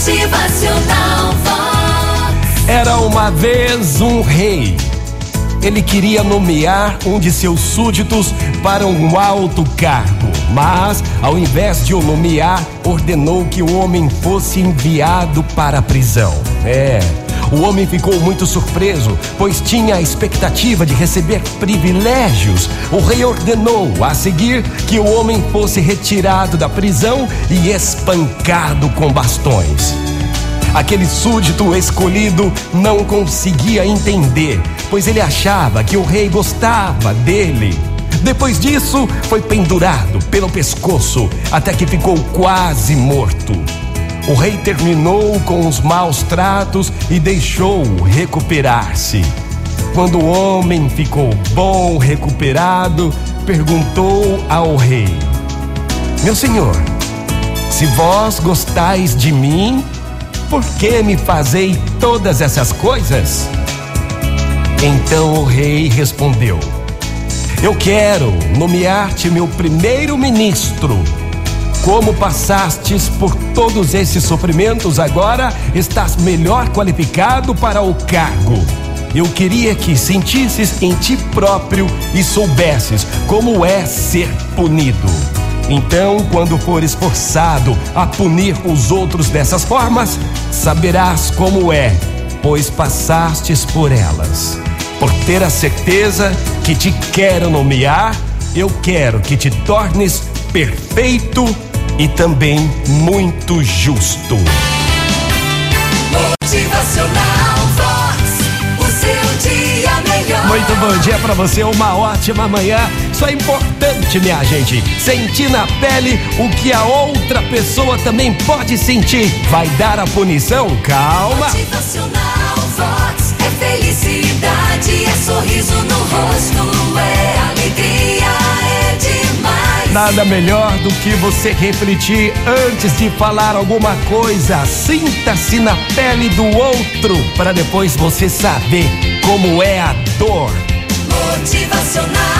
Motivacional. Era uma vez um rei. Ele queria nomear um de seus súditos para um alto cargo, mas, ao invés de o nomear, ordenou que o homem fosse enviado para a prisão. É. O homem ficou muito surpreso, pois tinha a expectativa de receber privilégios. O rei ordenou a seguir que o homem fosse retirado da prisão e espancado com bastões. Aquele súdito escolhido não conseguia entender, pois ele achava que o rei gostava dele. Depois disso, foi pendurado pelo pescoço até que ficou quase morto. O rei terminou com os maus tratos e deixou-o recuperar-se. Quando o homem ficou bom, recuperado, perguntou ao rei: Meu senhor, se vós gostais de mim, por que me fazei todas essas coisas? Então o rei respondeu: Eu quero nomear-te meu primeiro-ministro. Como passastes por todos esses sofrimentos, agora estás melhor qualificado para o cargo. Eu queria que sentisses em ti próprio e soubesses como é ser punido. Então, quando fores forçado a punir os outros dessas formas, saberás como é, pois passastes por elas. Por ter a certeza que te quero nomear, eu quero que te tornes perfeito e também muito justo. Motivacional Vox. O seu dia melhor. Muito bom dia pra você, uma ótima manhã. Isso é importante, minha gente. Sentir na pele o que a outra pessoa também pode sentir. Vai dar a punição? Calma. Motivacional Vox. É felicidade, é sorriso no Nada melhor do que você refletir antes de falar alguma coisa. Sinta-se na pele do outro para depois você saber como é a dor. Motivacional